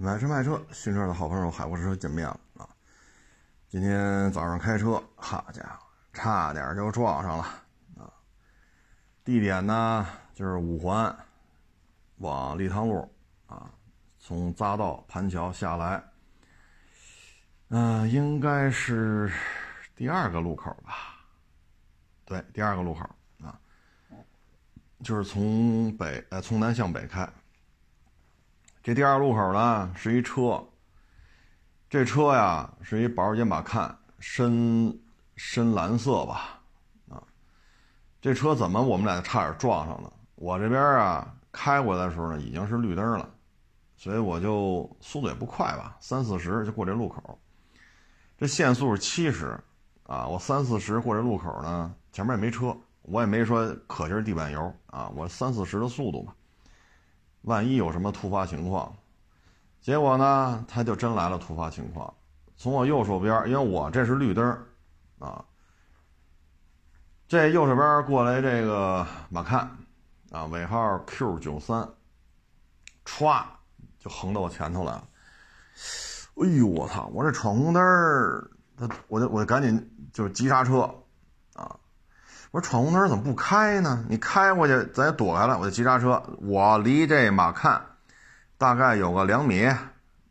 买车卖车，新车的好朋友海沃车见面了啊！今天早上开车，好家伙，差点就撞上了啊！地点呢就是五环往立汤路啊，从匝道盘桥下来，嗯，应该是第二个路口吧？对，第二个路口啊，就是从北呃从南向北开。这第二路口呢是一车，这车呀是一保时捷马看，深深蓝色吧，啊，这车怎么我们俩差点撞上了？我这边啊开过来的时候呢已经是绿灯了，所以我就速度也不快吧，三四十就过这路口，这限速是七十，啊，我三四十过这路口呢，前面也没车，我也没说可劲儿地板油啊，我三四十的速度嘛。万一有什么突发情况，结果呢，他就真来了突发情况。从我右手边，因为我这是绿灯啊，这右手边过来这个马看，啊，尾号 Q 九三，歘就横到我前头来了。哎呦，我操！我这闯红灯他我就我就赶紧就是急刹车，我说闯红灯怎么不开呢？你开过去，咱也躲开了。我就急刹车，我离这马看大概有个两米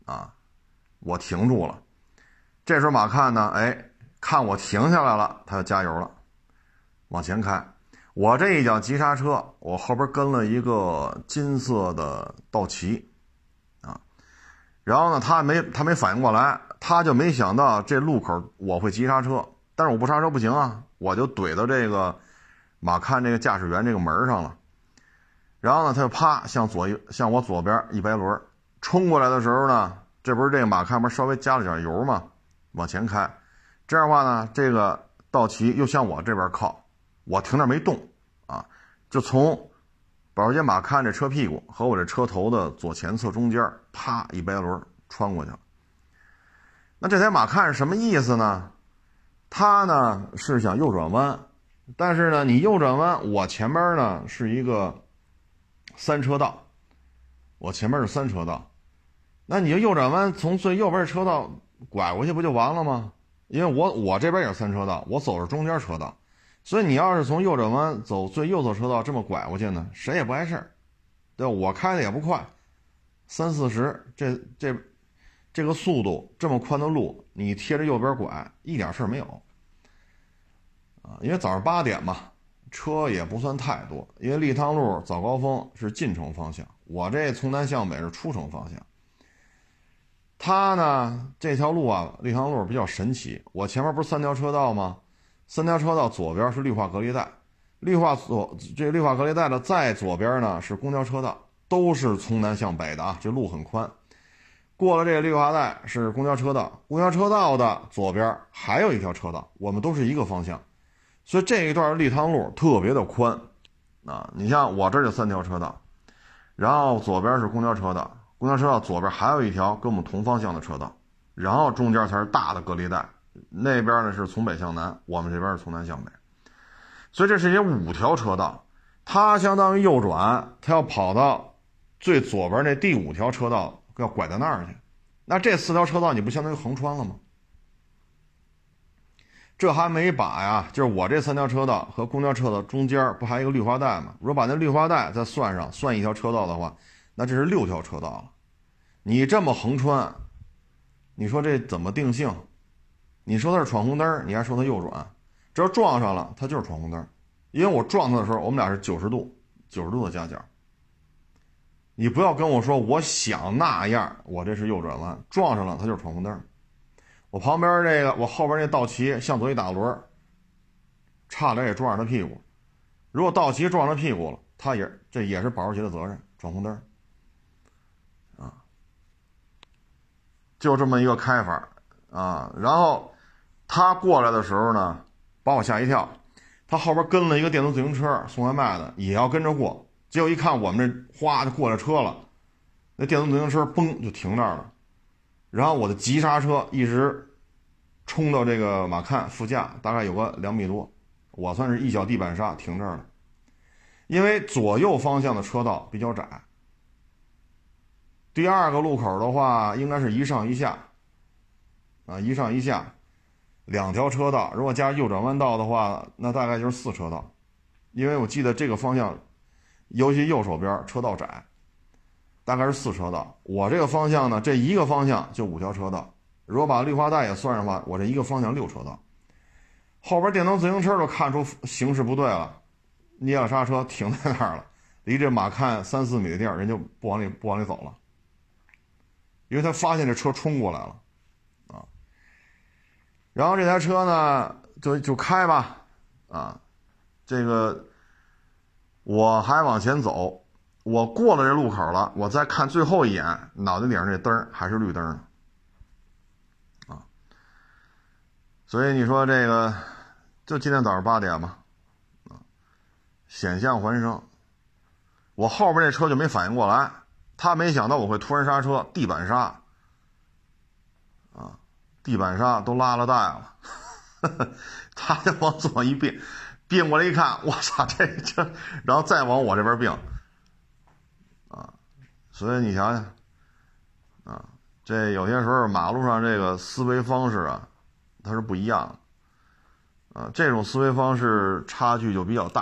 啊，我停住了。这时候马看呢，哎，看我停下来了，他就加油了，往前开。我这一脚急刹车，我后边跟了一个金色的道奇啊，然后呢，他没他没反应过来，他就没想到这路口我会急刹车，但是我不刹车不行啊。我就怼到这个马看这个驾驶员这个门上了，然后呢，他就啪向左一向我左边一掰轮，冲过来的时候呢，这不是这个马看不是稍微加了点油吗？往前开，这样的话呢，这个道奇又向我这边靠，我停那没动啊，就从保时捷马看这车屁股和我这车头的左前侧中间，啪一掰轮穿过去了。那这台马看是什么意思呢？他呢是想右转弯，但是呢，你右转弯，我前边呢是一个三车道，我前面是三车道，那你就右转弯从最右边车道拐过去不就完了吗？因为我我这边也是三车道，我走是中间车道，所以你要是从右转弯走最右侧车道这么拐过去呢，谁也不碍事儿，对吧？我开的也不快，三四十，这这。这个速度这么宽的路，你贴着右边拐一点事儿没有，啊，因为早上八点嘛，车也不算太多。因为立汤路早高峰是进城方向，我这从南向北是出城方向。他呢，这条路啊，立汤路比较神奇。我前面不是三条车道吗？三条车道左边是绿化隔离带，绿化左这绿化隔离带的再左边呢是公交车道，都是从南向北的啊，这路很宽。过了这个绿化带是公交车道，公交车道的左边还有一条车道，我们都是一个方向，所以这一段立汤路特别的宽，啊，你像我这就三条车道，然后左边是公交车道，公交车道左边还有一条跟我们同方向的车道，然后中间才是大的隔离带，那边呢是从北向南，我们这边是从南向北，所以这是一五条车道，它相当于右转，它要跑到最左边那第五条车道。要拐到那儿去，那这四条车道你不相当于横穿了吗？这还没把呀，就是我这三条车道和公交车道中间不还有一个绿化带吗？如果把那绿化带再算上，算一条车道的话，那这是六条车道了。你这么横穿，你说这怎么定性？你说他是闯红灯，你还说他右转，只要撞上了，他就是闯红灯。因为我撞他的时候，我们俩是九十度，九十度的夹角。你不要跟我说我想那样，我这是右转弯，撞上了它就是闯红灯。我旁边这个，我后边那道奇向左一打轮，差点也撞上他屁股。如果道奇撞上屁股了，他也这也是保时捷的责任，闯红灯。啊，就这么一个开法啊。然后他过来的时候呢，把我吓一跳。他后边跟了一个电动自行车送外卖的，也要跟着过。结果一看，我们这哗就过来车了，那电动自行车嘣就停那儿了，然后我的急刹车一直冲到这个马看副驾，大概有个两米多，我算是一脚地板刹停这儿了，因为左右方向的车道比较窄，第二个路口的话，应该是一上一下，啊，一上一下，两条车道。如果加右转弯道的话，那大概就是四车道，因为我记得这个方向，尤其右手边车道窄，大概是四车道。我这个方向呢，这一个方向就五条车道，如果把绿化带也算上的话，我这一个方向六车道。后边电动自行车都看出形势不对了，捏了刹车停在那儿了，离这马看三四米的地儿，人就不往里不往里走了，因为他发现这车冲过来了，啊，然后这台车呢就就开吧，啊，这个我还往前走，我过了这路口了，我再看最后一眼，脑袋顶上这灯还是绿灯呢啊，所以你说这个。就今天早上八点嘛，啊，险象环生。我后边那车就没反应过来，他没想到我会突然刹车，地板刹，啊，地板刹都拉了带了，他就往左一变，并过来一看，我操，这这，然后再往我这边并，啊，所以你想想，啊，这有些时候马路上这个思维方式啊，它是不一样的。啊，这种思维方式差距就比较大，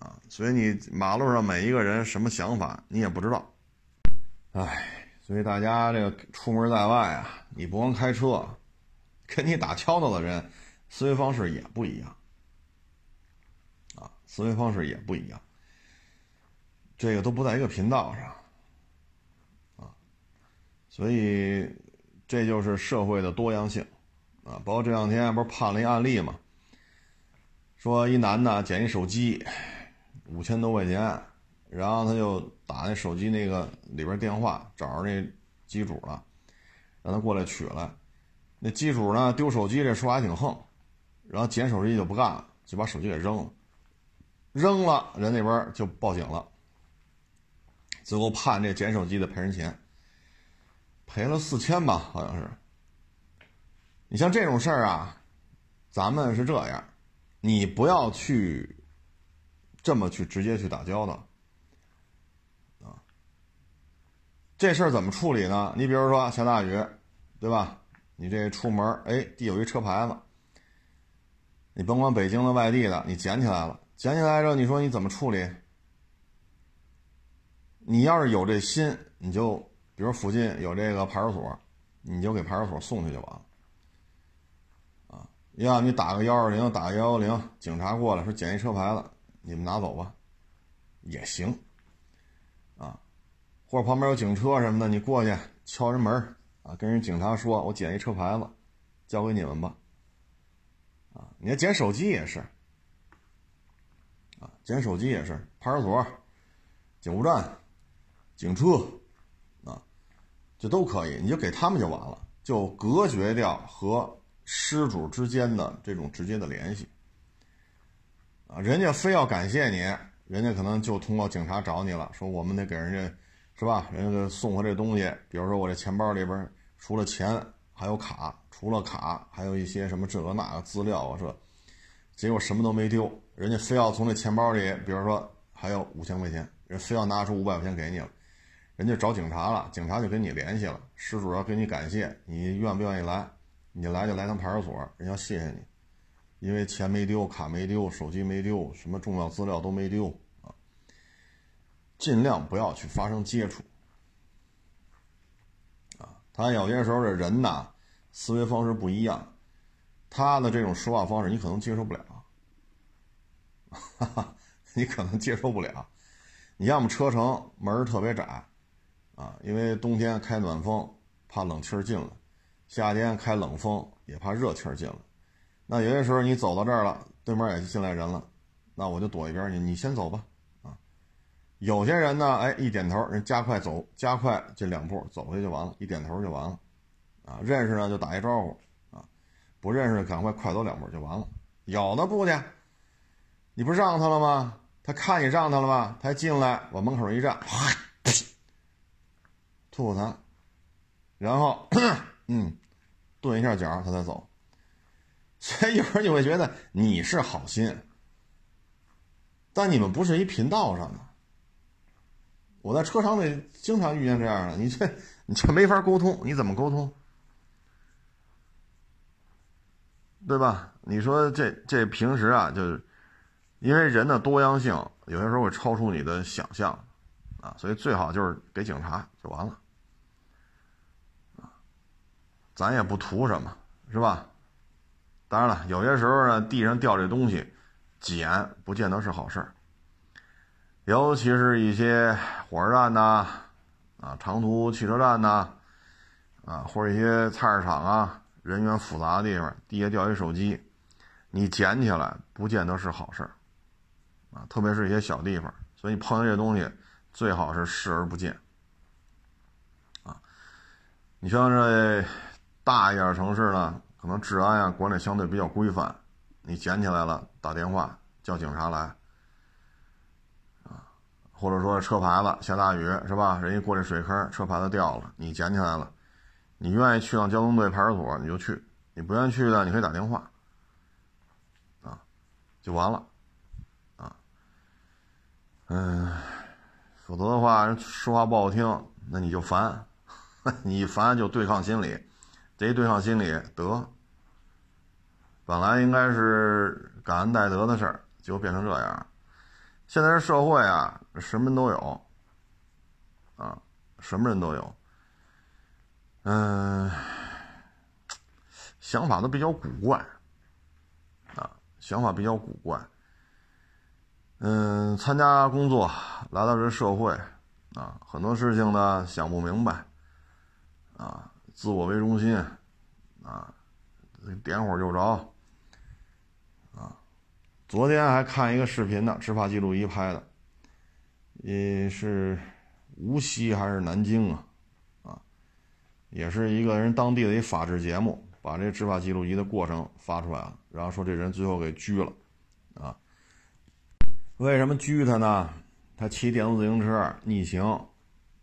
啊，所以你马路上每一个人什么想法你也不知道，哎，所以大家这个出门在外啊，你不光开车，跟你打交道的人思维方式也不一样，思维方式也不一样，这个都不在一个频道上，啊，所以这就是社会的多样性，啊，包括这两天不是判了一案例嘛。说一男的捡一手机，五千多块钱，然后他就打那手机那个里边电话，找着那机主了，让他过来取来。那机主呢丢手机这说还挺横，然后捡手机就不干了，就把手机给扔了。扔了，人那边就报警了，最后判这捡手机的赔人钱，赔了四千吧，好像是。你像这种事儿啊，咱们是这样。你不要去这么去直接去打交道啊！这事儿怎么处理呢？你比如说下大雨，对吧？你这出门，哎，地有一车牌子，你甭管北京的、外地的，你捡起来了，捡起来之后，你说你怎么处理？你要是有这心，你就比如附近有这个派出所，你就给派出所送去就完了。啊要你打个幺二零，打个幺幺零，警察过来说捡一车牌子，你们拿走吧，也行，啊，或者旁边有警车什么的，你过去敲人门啊，跟人警察说，我捡一车牌子，交给你们吧，啊，你要捡手机也是，捡手机也是，派出所、警务站、警车，啊，这都可以，你就给他们就完了，就隔绝掉和。失主之间的这种直接的联系，啊，人家非要感谢你，人家可能就通过警察找你了，说我们得给人家，是吧？人家送我这东西，比如说我这钱包里边除了钱还有卡，除了卡还有一些什么这个那个资料啊，这，结果什么都没丢，人家非要从这钱包里，比如说还有五千块钱，人非要拿出五百块钱给你了，人家找警察了，警察就跟你联系了，失主要跟你感谢，你愿不愿意来？你来就来趟派出所，人要谢谢你，因为钱没丢，卡没丢，手机没丢，什么重要资料都没丢啊。尽量不要去发生接触啊。他有些时候这人呐，思维方式不一样，他的这种说话方式你可能接受不了，哈 哈，你可能接受不了。你要么车程门特别窄啊，因为冬天开暖风，怕冷气进来。夏天开冷风也怕热气进来，那有些时候你走到这儿了，对面也进来人了，那我就躲一边去，你先走吧，啊，有些人呢，哎，一点头，人加快走，加快这两步走回去就完了，一点头就完了，啊，认识呢就打一招呼，啊，不认识赶快快走两步就完了，有的不去，你不让他了吗？他看你让他了吗？他进来往门口一站，吐吐痰，然后。嗯，顿一下脚，他才走。所以有时候你会觉得你是好心，但你们不是一频道上的。我在车厂里经常遇见这样的，你这你这没法沟通，你怎么沟通？对吧？你说这这平时啊，就是因为人的多样性，有些时候会超出你的想象啊，所以最好就是给警察就完了啊，咱也不图什么，是吧？当然了，有些时候呢，地上掉这东西，捡不见得是好事儿，尤其是一些火车站呐，啊，长途汽车站呐，啊，或者一些菜市场啊。人员复杂的地方，地下掉一手机，你捡起来不见得是好事儿，啊，特别是一些小地方，所以你碰见这东西，最好是视而不见，啊，你像这大一点城市呢，可能治安啊管理相对比较规范，你捡起来了，打电话叫警察来，啊，或者说车牌子下大雨是吧？人家过这水坑，车牌子掉了，你捡起来了。你愿意去趟交通队派出所，你就去；你不愿意去呢，你可以打电话，啊，就完了，嗯，否则的话，说话不好听，那你就烦，你一烦就对抗心理，这一对抗心理得，本来应该是感恩戴德的事儿，结果变成这样。现在这社会啊，什么人都有，啊，什么人都有。嗯，想法都比较古怪，啊，想法比较古怪。嗯，参加工作，来到这社会，啊，很多事情呢想不明白，啊，自我为中心，啊，点火就着，啊，昨天还看一个视频呢，执法记录仪拍的，也是无锡还是南京啊？啊也是一个人当地的一法制节目，把这执法记录仪的过程发出来了，然后说这人最后给拘了，为什么拘他呢？他骑电动自行车逆行，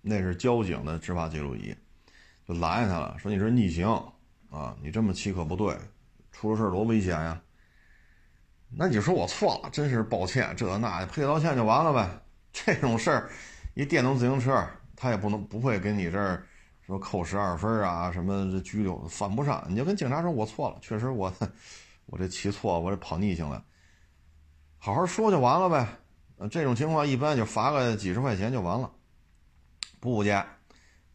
那是交警的执法记录仪，就拦下他了，说你这逆行，啊，你这么骑可不对，出了事多危险呀。那你说我错了，真是抱歉，这那赔道歉就完了呗。这种事儿，一电动自行车他也不能不会给你这儿。说扣十二分啊，什么这拘留犯不上，你就跟警察说，我错了，确实我，我这骑错，我这跑逆行了，好好说就完了呗。这种情况一般就罚个几十块钱就完了。不去，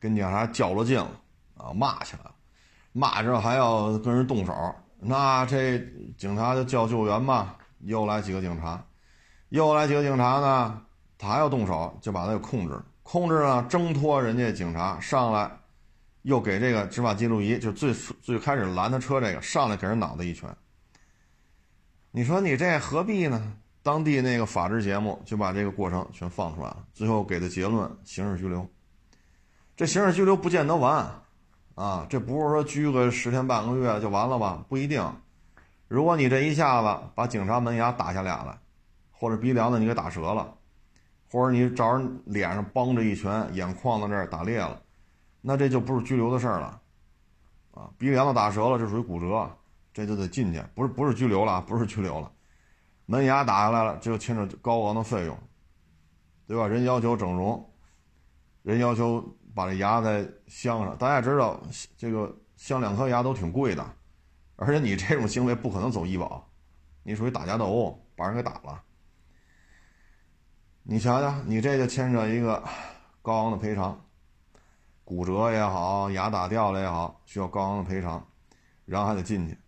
跟警察较了劲了啊，骂去了，骂之后还要跟人动手，那这警察就叫救援嘛，又来几个警察，又来几个警察呢，他还要动手，就把他给控制。控制呢，挣脱人家警察上来，又给这个执法记录仪，就最最开始拦他车这个上来给人脑袋一拳。你说你这何必呢？当地那个法制节目就把这个过程全放出来了，最后给的结论：刑事拘留。这刑事拘留不见得完，啊，这不是说拘个十天半个月就完了吧？不一定。如果你这一下子把警察门牙打下俩来，或者鼻梁子你给打折了。或者你找人脸上帮着一拳，眼眶子这儿打裂了，那这就不是拘留的事儿了，啊，鼻梁子打折了，这属于骨折，这就得进去，不是不是拘留了，不是拘留了，门牙打下来了，这就牵扯高昂的费用，对吧？人要求整容，人要求把这牙再镶上，大家知道这个镶两颗牙都挺贵的，而且你这种行为不可能走医保，你属于打架斗殴，把人给打了。你瞧瞧，你这就牵扯一个高昂的赔偿，骨折也好，牙打掉了也好，需要高昂的赔偿，然后还得进去，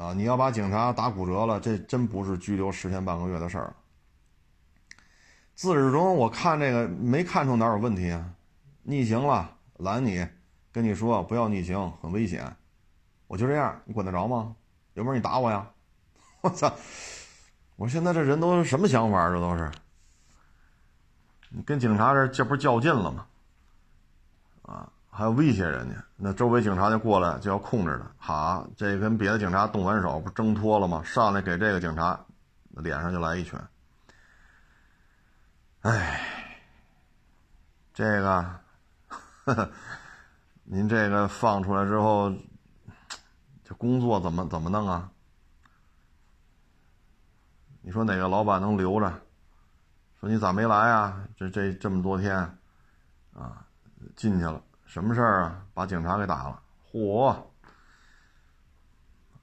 啊，你要把警察打骨折了，这真不是拘留十天半个月的事儿。自始至终我看这个没看出哪有问题啊，逆行了拦你，跟你说不要逆行，很危险，我就这样，你管得着吗？有本事你打我呀！我操！我现在这人都什么想法？这都是。你跟警察这这不是较劲了吗？啊，还要威胁人家，那周围警察就过来就要控制他。好，这跟别的警察动完手，不挣脱了吗？上来给这个警察脸上就来一拳。哎，这个呵呵，您这个放出来之后，这工作怎么怎么弄啊？你说哪个老板能留着？说你咋没来啊？这这这么多天，啊，进去了，什么事儿啊？把警察给打了，嚯！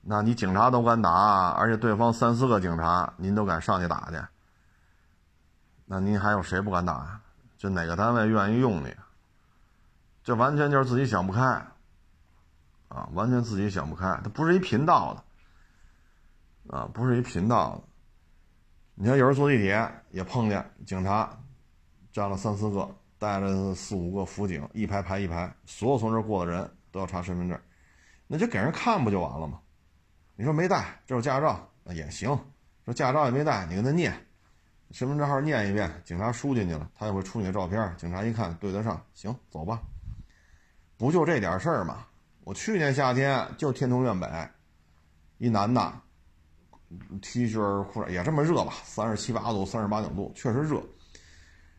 那你警察都敢打，而且对方三四个警察，您都敢上去打去？那您还有谁不敢打呀？就哪个单位愿意用你？这完全就是自己想不开，啊，完全自己想不开。他不是一频道的，啊，不是一频道的。你看，有人坐地铁也碰见警察，站了三四个，带着四五个辅警，一排排一排，所有从这儿过的人都要查身份证，那就给人看不就完了吗？你说没带，这有驾照，那也行。说驾照也没带，你跟他念，身份证号念一遍，警察输进去了，他也会出你的照片。警察一看对得上，行，走吧。不就这点事儿吗？我去年夏天就天通苑北，一男的，T 恤裤衩也这么热吧，三十七八度，三十八九度，确实热。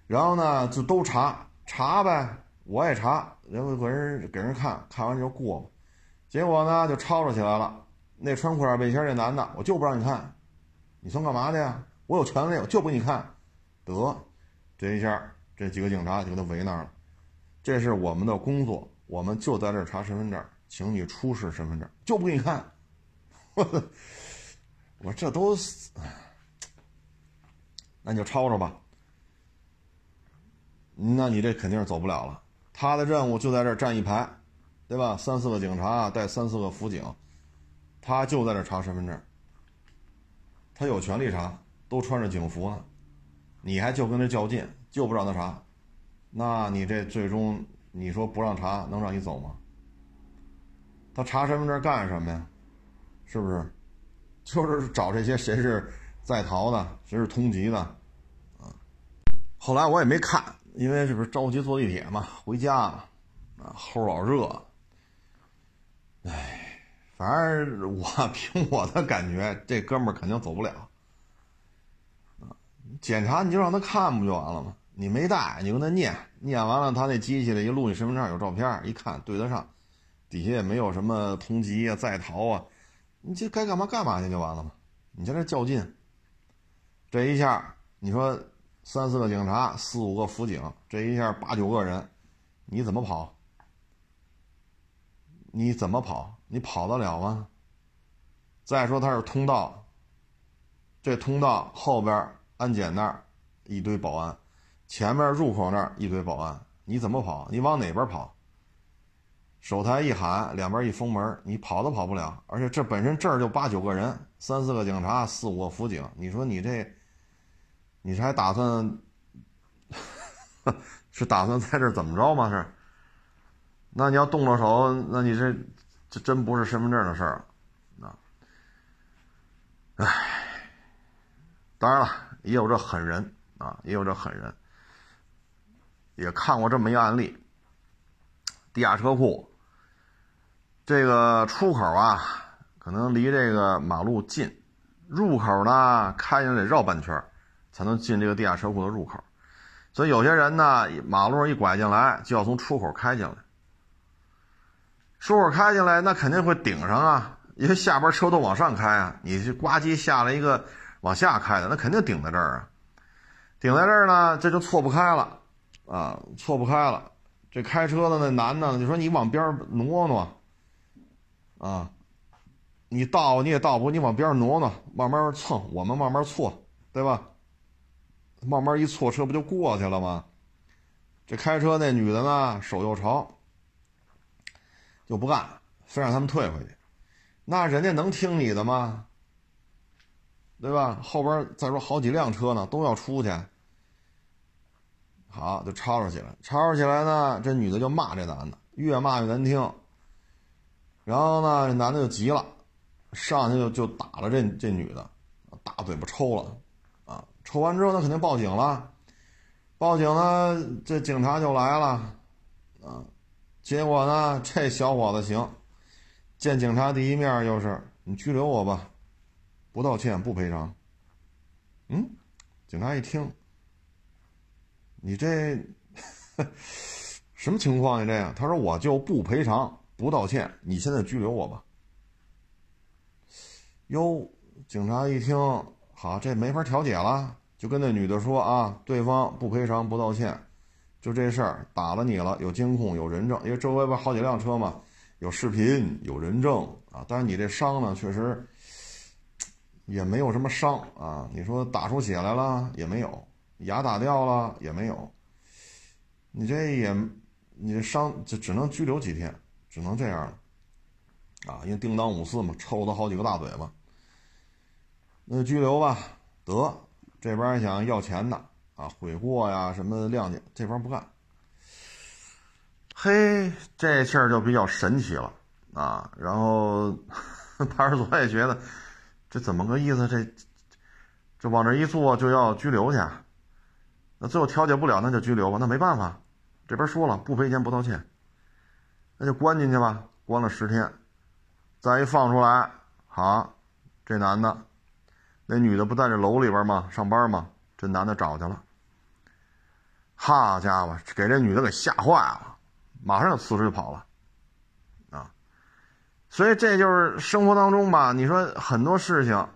然后呢，就都查查呗，我也查，然后给人给人看看完就过吧。结果呢，就吵吵起来了。那穿裤衩背心那男的，我就不让你看，你算干嘛的呀？我有权利，我就不给你看。得，这一下这几个警察就给他围那儿了。这是我们的工作，我们就在这查身份证，请你出示身份证，就不给你看。我这都，那你就吵吵吧。那你这肯定是走不了了。他的任务就在这儿站一排，对吧？三四个警察带三四个辅警。他就在这查身份证，他有权利查，都穿着警服呢，你还就跟他较劲，就不让他查，那你这最终你说不让查，能让你走吗？他查身份证干什么呀？是不是？就是找这些谁是在逃的，谁是通缉的，啊。后来我也没看，因为这不是着急坐地铁嘛，回家嘛，啊，齁老热，唉。反正我 凭我的感觉，这哥们儿肯定走不了。啊，检查你就让他看不就完了吗？你没带，你跟他念，念完了他那机器里一录你身份证有照片，一看对得上，底下也没有什么通缉啊、在逃啊，你这该干嘛干嘛去就完了吗？你在这较劲，这一下你说三四个警察、四五个辅警，这一下八九个人，你怎么跑？你怎么跑？你跑得了吗？再说它是通道，这通道后边安检那儿一堆保安，前面入口那儿一堆保安，你怎么跑？你往哪边跑？手台一喊，两边一封门，你跑都跑不了。而且这本身这儿就八九个人，三四个警察，四五个辅警，你说你这，你是还打算 是打算在这怎么着吗？是？那你要动了手，那你这这真不是身份证的事儿，啊！唉，当然了，也有这狠人啊，也有这狠人，也看过这么一个案例。地下车库这个出口啊，可能离这个马路近，入口呢开进来得绕半圈才能进这个地下车库的入口，所以有些人呢，马路上一拐进来，就要从出口开进来。出口开进来，那肯定会顶上啊，因为下边车都往上开啊。你是呱唧下来一个往下开的，那肯定顶在这儿啊。顶在这儿呢，这就错不开了啊，错不开了。这开车的那男的就说：“你往边挪挪啊，你倒你也倒不，你往边挪挪，慢慢蹭，我们慢慢错，对吧？慢慢一错车不就过去了吗？”这开车那女的呢，手又长。就不干，非让他们退回去，那人家能听你的吗？对吧？后边再说好几辆车呢，都要出去。好，就吵吵起来，吵吵起来呢，这女的就骂这男的，越骂越难听。然后呢，这男的就急了，上去就就打了这这女的，大嘴巴抽了，抽完之后那肯定报警了，报警呢，这警察就来了，啊。结果呢？这小伙子行，见警察第一面就是你拘留我吧，不道歉不赔偿。嗯，警察一听，你这 什么情况呀？这样，他说我就不赔偿不道歉，你现在拘留我吧。哟，警察一听，好，这没法调解了，就跟那女的说啊，对方不赔偿不道歉，就这事儿打了你了，有监控有人证，因为周围不好几辆车嘛，有视频有人证啊。但是你这伤呢，确实也没有什么伤啊。你说打出血来了也没有，牙打掉了也没有，你这也你这伤就只能拘留几天，只能这样了啊。因为叮当五四嘛，抽他好几个大嘴巴，那拘留吧。得这边想要钱的。啊，悔过呀，什么谅解，这边不干。嘿，这气儿就比较神奇了啊。然后 派出所也觉得，这怎么个意思？这这往这一坐就要拘留去？那最后调解不了，那就拘留吧。那没办法，这边说了不赔钱不道歉，那就关进去吧，关了十天。再一放出来，好，这男的，那女的不在这楼里边吗？上班吗？这男的找去了。好家伙，给这女的给吓坏了，马上就辞职就跑了，啊！所以这就是生活当中吧，你说很多事情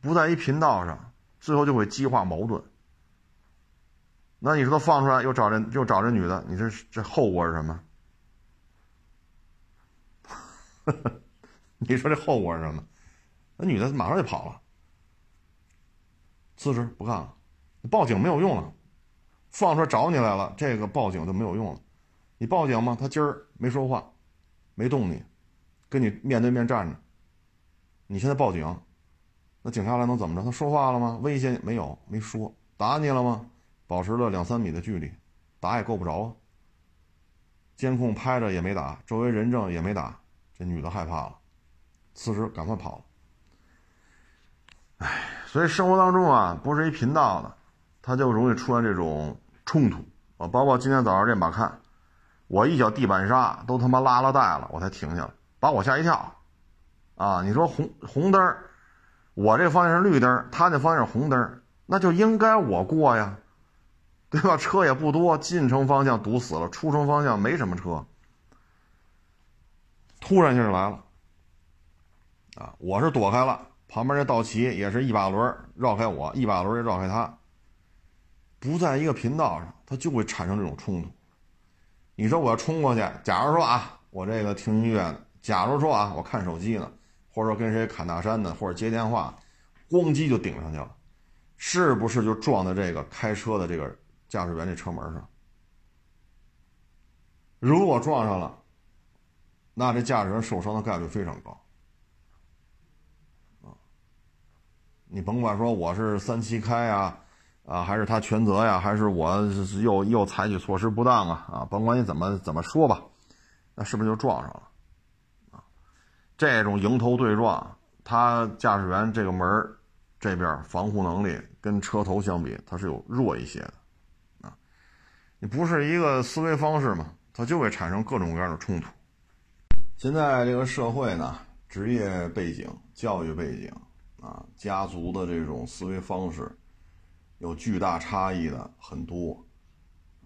不在一频道上，最后就会激化矛盾。那你说他放出来又找这又找这女的，你这这后果是什么？你说这后果是什么？那女的马上就跑了，辞职不干了，报警没有用了。放出来找你来了，这个报警就没有用了。你报警吗？他今儿没说话，没动你，跟你面对面站着。你现在报警，那警察来能怎么着？他说话了吗？威胁没有？没说。打你了吗？保持了两三米的距离，打也够不着啊。监控拍着也没打，周围人证也没打，这女的害怕了，辞职赶快跑了。哎，所以生活当中啊，不是一频道的。他就容易出现这种冲突啊，包括今天早上这马看，我一脚地板刹都他妈拉了带了，我才停下来，把我吓一跳，啊，你说红红灯，我这方向是绿灯，他那方向是红灯，那就应该我过呀，对吧？车也不多，进城方向堵死了，出城方向没什么车，突然一下就来了，啊，我是躲开了，旁边这道奇也是一把轮绕开我，一把轮也绕开他。不在一个频道上，它就会产生这种冲突。你说我要冲过去，假如说啊，我这个听音乐呢，假如说啊，我看手机呢，或者说跟谁侃大山呢，或者接电话，咣叽就顶上去了，是不是就撞在这个开车的这个驾驶员这车门上？如果撞上了，那这驾驶员受伤的概率非常高。啊，你甭管说我是三七开啊。啊，还是他全责呀？还是我又又采取措施不当啊？啊，甭管你怎么怎么说吧，那是不是就撞上了？啊，这种迎头对撞，他驾驶员这个门这边防护能力跟车头相比，它是有弱一些的，啊，你不是一个思维方式嘛，它就会产生各种各样的冲突。现在这个社会呢，职业背景、教育背景啊，家族的这种思维方式。有巨大差异的很多，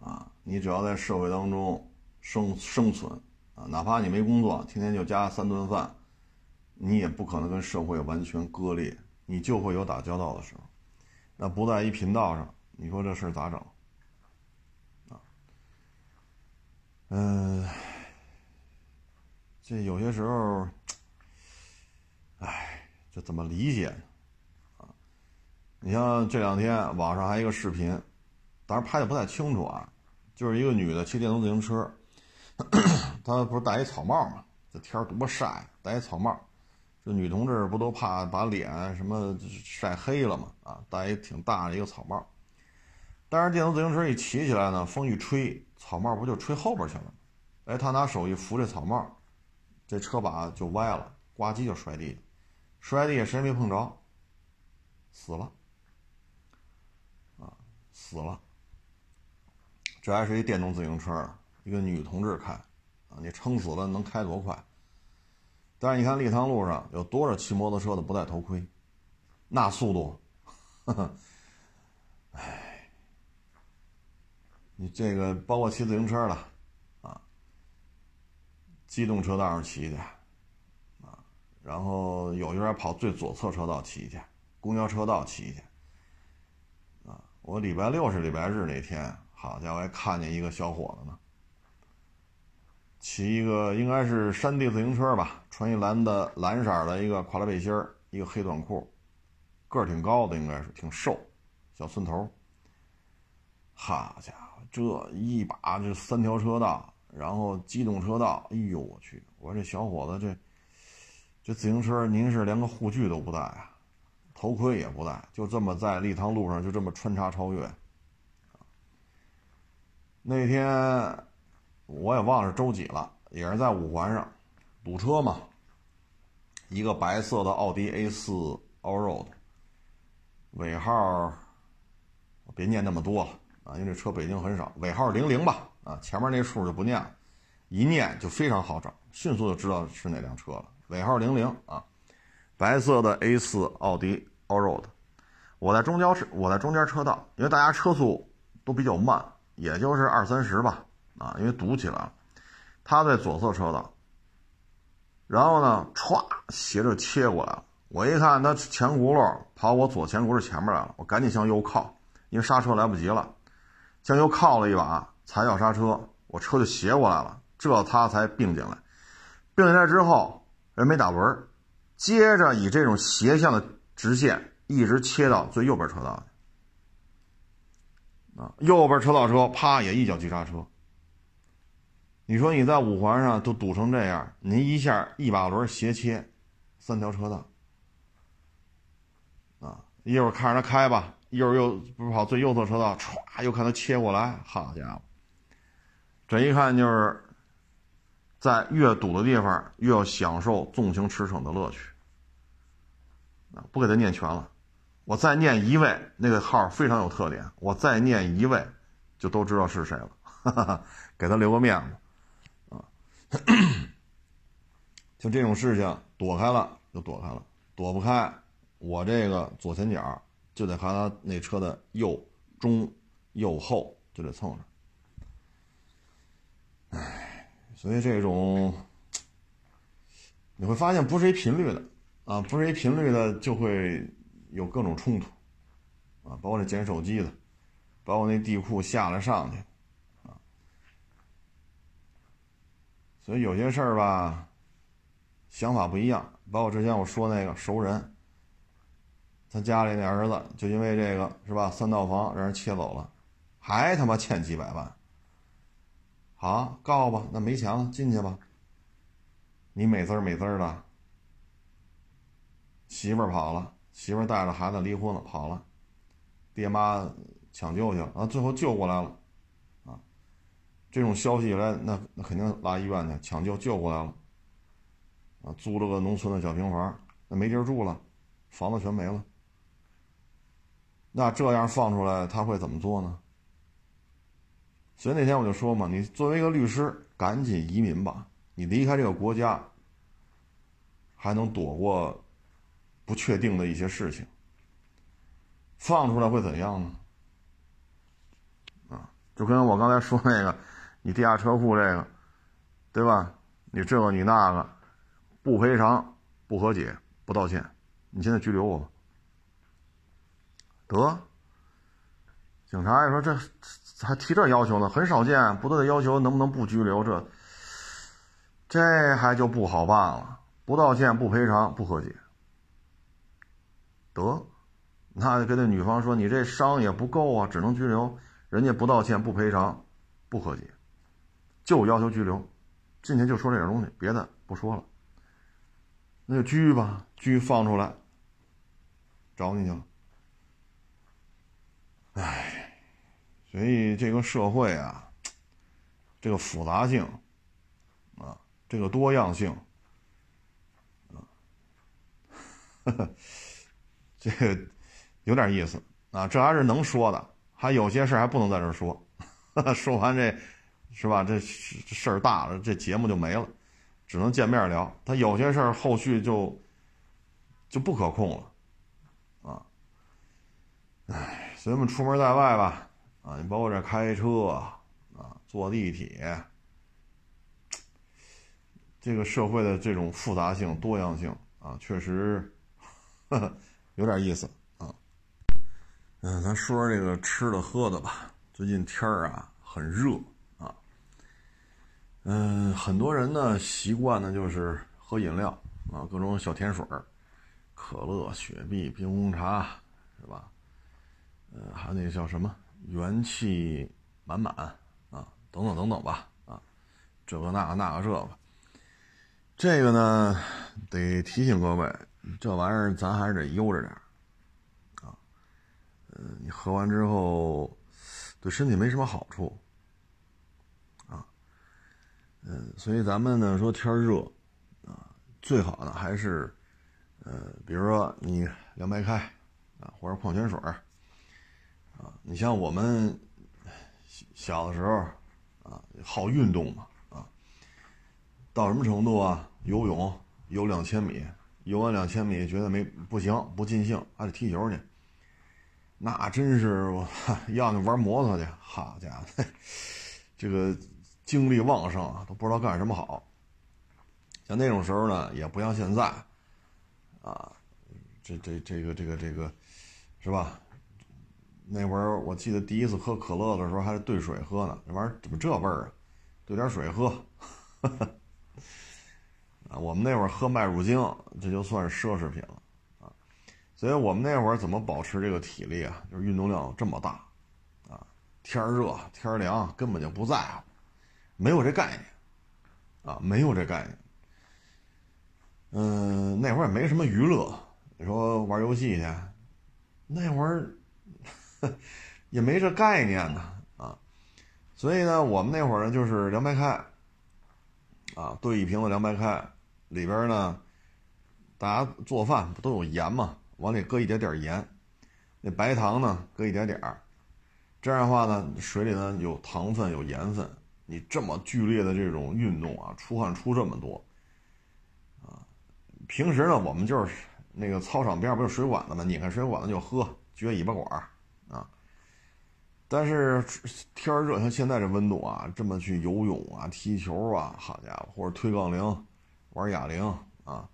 啊，你只要在社会当中生生存，啊，哪怕你没工作，天天就加三顿饭，你也不可能跟社会完全割裂，你就会有打交道的时候。那不在一频道上，你说这事咋整？啊，嗯，这有些时候，哎，这怎么理解呢？啊？你像这两天网上还一个视频，当然拍的不太清楚啊，就是一个女的骑电动自行车，她不是戴一草帽嘛？这天多晒，戴一草帽，这女同志不都怕把脸什么晒黑了嘛？啊，戴一挺大的一个草帽，但是电动自行车一骑起来呢，风一吹，草帽不就吹后边去了？哎，她拿手一扶这草帽，这车把就歪了，呱唧就摔地，摔地下谁没碰着？死了。死了，这还是一电动自行车，一个女同志开，啊，你撑死了能开多快？但是你看立汤路上有多少骑摩托车的不戴头盔，那速度，哎，你这个包括骑自行车的，啊，机动车道上骑去，啊，然后有些人跑最左侧车道骑去，公交车道骑去。啊我礼拜六是礼拜日那天，好家伙，还看见一个小伙子呢，骑一个应该是山地自行车吧，穿一蓝的蓝色的一个垮拉背心，一个黑短裤，个儿挺高的，应该是挺瘦，小寸头。好家伙，这一把这三条车道，然后机动车道，哎呦我去！我说这小伙子这这自行车，您是连个护具都不带啊，头盔也不戴，就这么在立汤路上就这么穿插超越。那天我也忘了是周几了，也是在五环上堵车嘛。一个白色的奥迪 A4 Allroad，尾号别念那么多了啊，因为这车北京很少，尾号零零吧啊，前面那数就不念了，一念就非常好找，迅速就知道是哪辆车了。尾号零零啊，白色的 A4 奥迪 Allroad，我在中间车，我在中间车道，因为大家车速都比较慢。也就是二三十吧，啊，因为堵起来了。他在左侧车道，然后呢，歘，斜着切过来了。我一看他前轱辘跑我左前轱辘前面来了，我赶紧向右靠，因为刹车来不及了，向右靠了一把，踩脚刹车，我车就斜过来了，这他才并进来。并进来之后，人没打轮，接着以这种斜向的直线一直切到最右边车道。啊，右边车道车啪也一脚急刹车。你说你在五环上都堵成这样，您一下一把轮斜切，三条车道。啊，一会儿看着他开吧，一会儿又不跑最右侧车道，歘又看他切过来，好家伙，这一看就是在越堵的地方越要享受纵情驰骋的乐趣。不给他念全了。我再念一位，那个号非常有特点。我再念一位，就都知道是谁了，给他留个面子啊！就这种事情，躲开了就躲开了，躲不开，我这个左前脚就得和他那车的右中、右后就得蹭上。唉，所以这种你会发现，不是一频率的啊，不是一频率的就会。有各种冲突，啊，包括那捡手机的，包括那地库下来上去，啊，所以有些事儿吧，想法不一样。包括之前我说那个熟人，他家里那儿子就因为这个是吧，三套房让人切走了，还他妈欠几百万。好，告吧，那没钱了，进去吧。你美滋儿美滋儿的，媳妇儿跑了。媳妇带着孩子离婚了，跑了，爹妈抢救去了，啊，最后救过来了，啊，这种消息来，那那肯定拉医院去抢救，救过来了，啊，租了个农村的小平房，那没地儿住了，房子全没了，那这样放出来他会怎么做呢？所以那天我就说嘛，你作为一个律师，赶紧移民吧，你离开这个国家，还能躲过。不确定的一些事情，放出来会怎样呢？啊，就跟我刚才说那个，你地下车库这个，对吧？你这个你那个，不赔偿、不和解、不道歉，你现在拘留我吧。得，警察也说这还提这要求呢，很少见，不都得要求能不能不拘留？这这还就不好办了，不道歉、不赔偿、不和解。得，那就跟那女方说：“你这伤也不够啊，只能拘留。人家不道歉、不赔偿、不和解，就要求拘留。进去就说这点东西，别的不说了。那就拘吧，拘放出来，找你去了。唉，所以这个社会啊，这个复杂性啊，这个多样性啊，呵呵。”这个有点意思啊，这还是能说的，还有些事还不能在这说。说完这，是吧？这事儿大了，这节目就没了，只能见面聊。他有些事儿后续就就不可控了啊。唉，所以我们出门在外吧，啊，你包括这开车啊，坐地铁，这个社会的这种复杂性、多样性啊，确实。呵 呵有点意思啊，嗯，咱说说这个吃的喝的吧，最近天儿啊很热啊，嗯，很多人呢习惯呢就是喝饮料啊，各种小甜水儿，可乐、雪碧、冰红茶，是吧？呃，还有那个叫什么元气满满啊，等等等等吧，啊，这个那个那个这个，这个呢得提醒各位，这玩意儿咱还是得悠着点啊，呃，你喝完之后。对身体没什么好处，啊，嗯，所以咱们呢说天热，啊，最好呢还是，呃，比如说你凉白开，啊，或者矿泉水你像我们小的时候，啊，好运动嘛，啊，到什么程度啊？游泳游两千米，游完两千米觉得没不行，不尽兴，还得踢球去。那真是我要你玩摩托去，好家伙，这个精力旺盛啊，都不知道干什么好。像那种时候呢，也不像现在，啊，这这这个这个这个，是吧？那会儿我记得第一次喝可乐的时候，还是兑水喝呢。这玩意儿怎么这味儿啊？兑点水喝，啊，我们那会儿喝麦乳精，这就算是奢侈品了啊。所以我们那会儿怎么保持这个体力啊？就是运动量这么大，啊，天热天凉根本就不在乎，没有这概念，啊，没有这概念。嗯，那会儿也没什么娱乐，你说玩游戏去，那会儿 也没这概念呢，啊，所以呢，我们那会儿呢就是凉白开，啊，兑一瓶子凉白开，里边呢，大家做饭不都有盐吗？往里搁一点点盐，那白糖呢，搁一点点儿，这样的话呢，水里呢有糖分有盐分。你这么剧烈的这种运动啊，出汗出这么多，啊，平时呢我们就是那个操场边不是水管子吗？拧开水管子就喝，撅尾巴管儿。但是天热，像现在这温度啊，这么去游泳啊、踢球啊，好家伙，或者推杠铃、玩哑铃啊。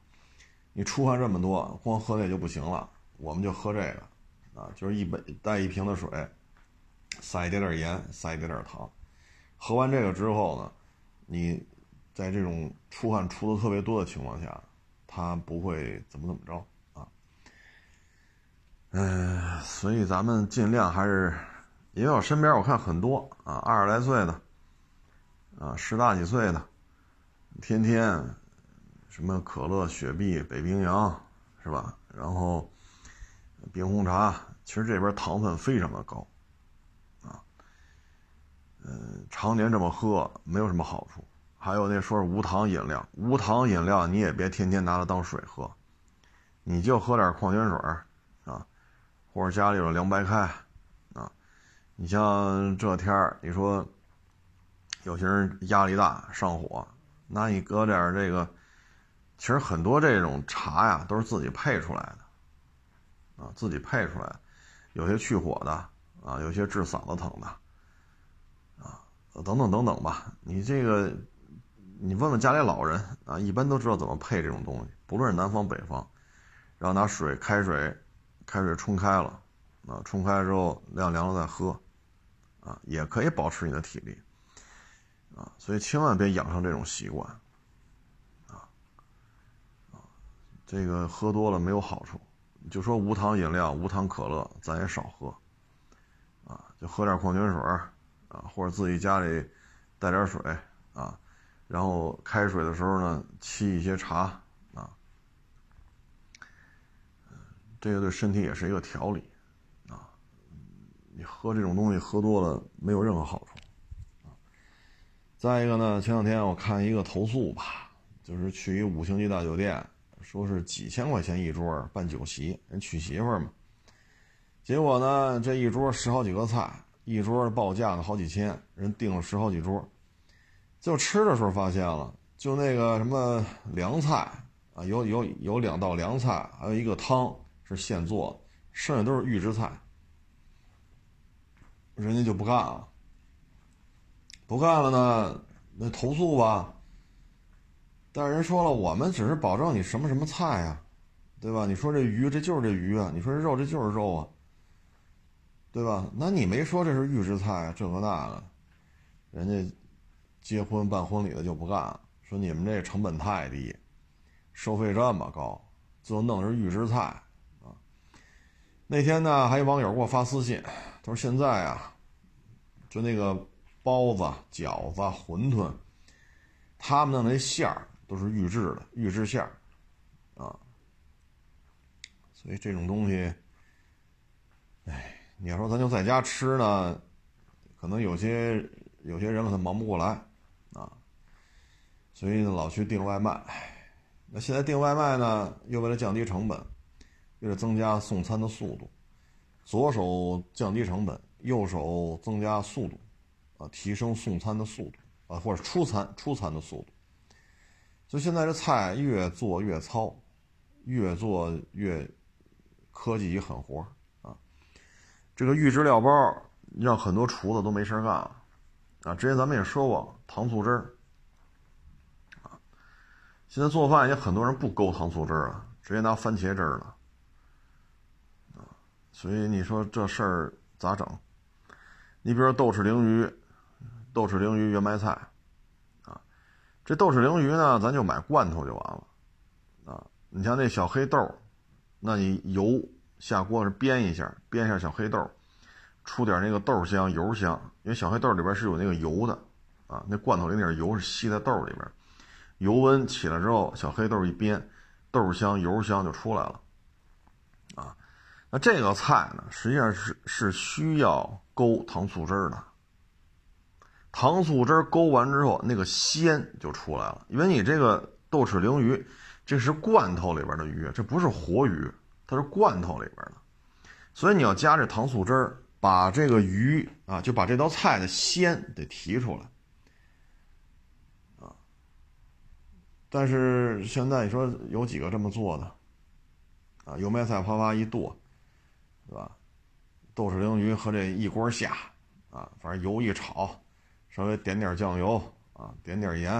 你出汗这么多，光喝那就不行了。我们就喝这个，啊，就是一杯带一瓶的水，撒一点点盐，撒一点点糖。喝完这个之后呢，你在这种出汗出的特别多的情况下，它不会怎么怎么着啊。嗯，所以咱们尽量还是，因为我身边我看很多啊，二十来岁的，啊，十大几岁的，天天。什么可乐、雪碧、北冰洋，是吧？然后冰红茶，其实这边糖分非常的高，啊，嗯，常年这么喝没有什么好处。还有那说是无糖饮料，无糖饮料你也别天天拿它当水喝，你就喝点矿泉水啊，或者家里有凉白开，你像这天儿，你说有些人压力大上火，那你搁点这个。其实很多这种茶呀，都是自己配出来的，啊，自己配出来，有些去火的，啊，有些治嗓子疼的，啊，等等等等吧。你这个，你问问家里老人啊，一般都知道怎么配这种东西。不论是南方北方，然后拿水开水，开水冲开了，啊，冲开之后晾凉了再喝，啊，也可以保持你的体力，啊，所以千万别养成这种习惯啊。这个喝多了没有好处，就说无糖饮料、无糖可乐，咱也少喝，啊，就喝点矿泉水啊，或者自己家里带点水啊，然后开水的时候呢，沏一些茶啊，这个对身体也是一个调理，你喝这种东西喝多了没有任何好处，啊，再一个呢，前两天我看一个投诉吧，就是去一五星级大酒店。说是几千块钱一桌办酒席，人娶媳妇儿嘛。结果呢，这一桌十好几个菜，一桌报价呢好几千，人订了十好几桌。就吃的时候发现了，就那个什么凉菜啊，有有有两道凉菜，还有一个汤是现做，剩下都是预制菜。人家就不干了，不干了呢，那投诉吧。但是人说了，我们只是保证你什么什么菜呀，对吧？你说这鱼，这就是这鱼啊；你说这肉，这就是肉啊。对吧？那你没说这是预制菜啊，这个那个，人家结婚办婚礼的就不干了，说你们这成本太低，收费这么高，最后弄的是预制菜啊。那天呢，还有网友给我发私信，他说现在啊，就那个包子、饺子、馄饨，他们弄那馅儿都是预制的，预制馅儿啊。所以这种东西，哎。你要说咱就在家吃呢，可能有些有些人可能忙不过来，啊，所以老去订外卖。那现在订外卖呢，又为了降低成本，为了增加送餐的速度，左手降低成本，右手增加速度，啊，提升送餐的速度，啊，或者出餐出餐的速度。所以现在这菜越做越糙，越做越科技与狠活啊。这个预制料包让很多厨子都没事干了，啊，之前咱们也说过糖醋汁儿，啊，现在做饭也很多人不勾糖醋汁儿了，直接拿番茄汁儿了，所以你说这事儿咋整？你比如说豆豉鲮鱼，豆豉鲮鱼圆白菜，啊，这豆豉鲮鱼呢，咱就买罐头就完了，啊，你像那小黑豆，那你油。下锅是煸一下，煸一下小黑豆，出点那个豆香、油香。因为小黑豆里边是有那个油的，啊，那罐头里那点油是吸在豆里边，油温起来之后，小黑豆一煸，豆香、油香就出来了，那这个菜呢，实际上是是需要勾糖醋汁儿的，糖醋汁儿勾完之后，那个鲜就出来了。因为你这个豆豉鲮鱼，这是罐头里边的鱼，这不是活鱼。它是罐头里边的，所以你要加这糖醋汁儿，把这个鱼啊，就把这道菜的鲜得提出来啊。但是现在你说有几个这么做的啊？油麦菜啪啪一剁，对吧？豆豉鲮鱼和这一锅下啊，反正油一炒，稍微点点酱油啊，点点盐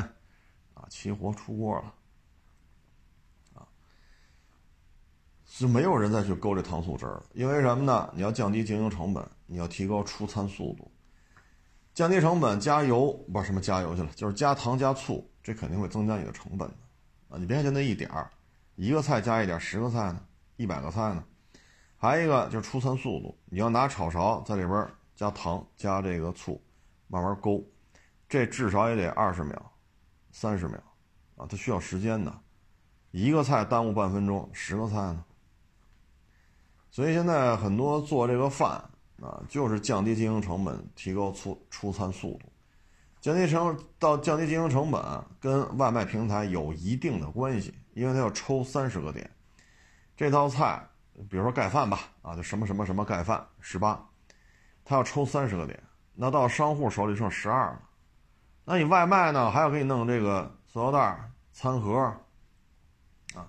啊，齐活出锅了。啊就没有人再去勾这糖醋汁儿了，因为什么呢？你要降低经营成本，你要提高出餐速度，降低成本加油不是什么加油去了，就是加糖加醋，这肯定会增加你的成本的啊！你别看就那一点儿，一个菜加一点，十个菜呢，一百个菜呢，还有一个就是出餐速度，你要拿炒勺在里边加糖加这个醋，慢慢勾，这至少也得二十秒、三十秒啊，它需要时间的，一个菜耽误半分钟，十个菜呢？所以现在很多做这个饭啊，就是降低经营成本，提高出出餐速度。降低成到降低经营成本，跟外卖平台有一定的关系，因为它要抽三十个点。这道菜，比如说盖饭吧，啊，就什么什么什么盖饭十八，他要抽三十个点，那到商户手里剩十二了。那你外卖呢，还要给你弄这个塑料袋、餐盒。啊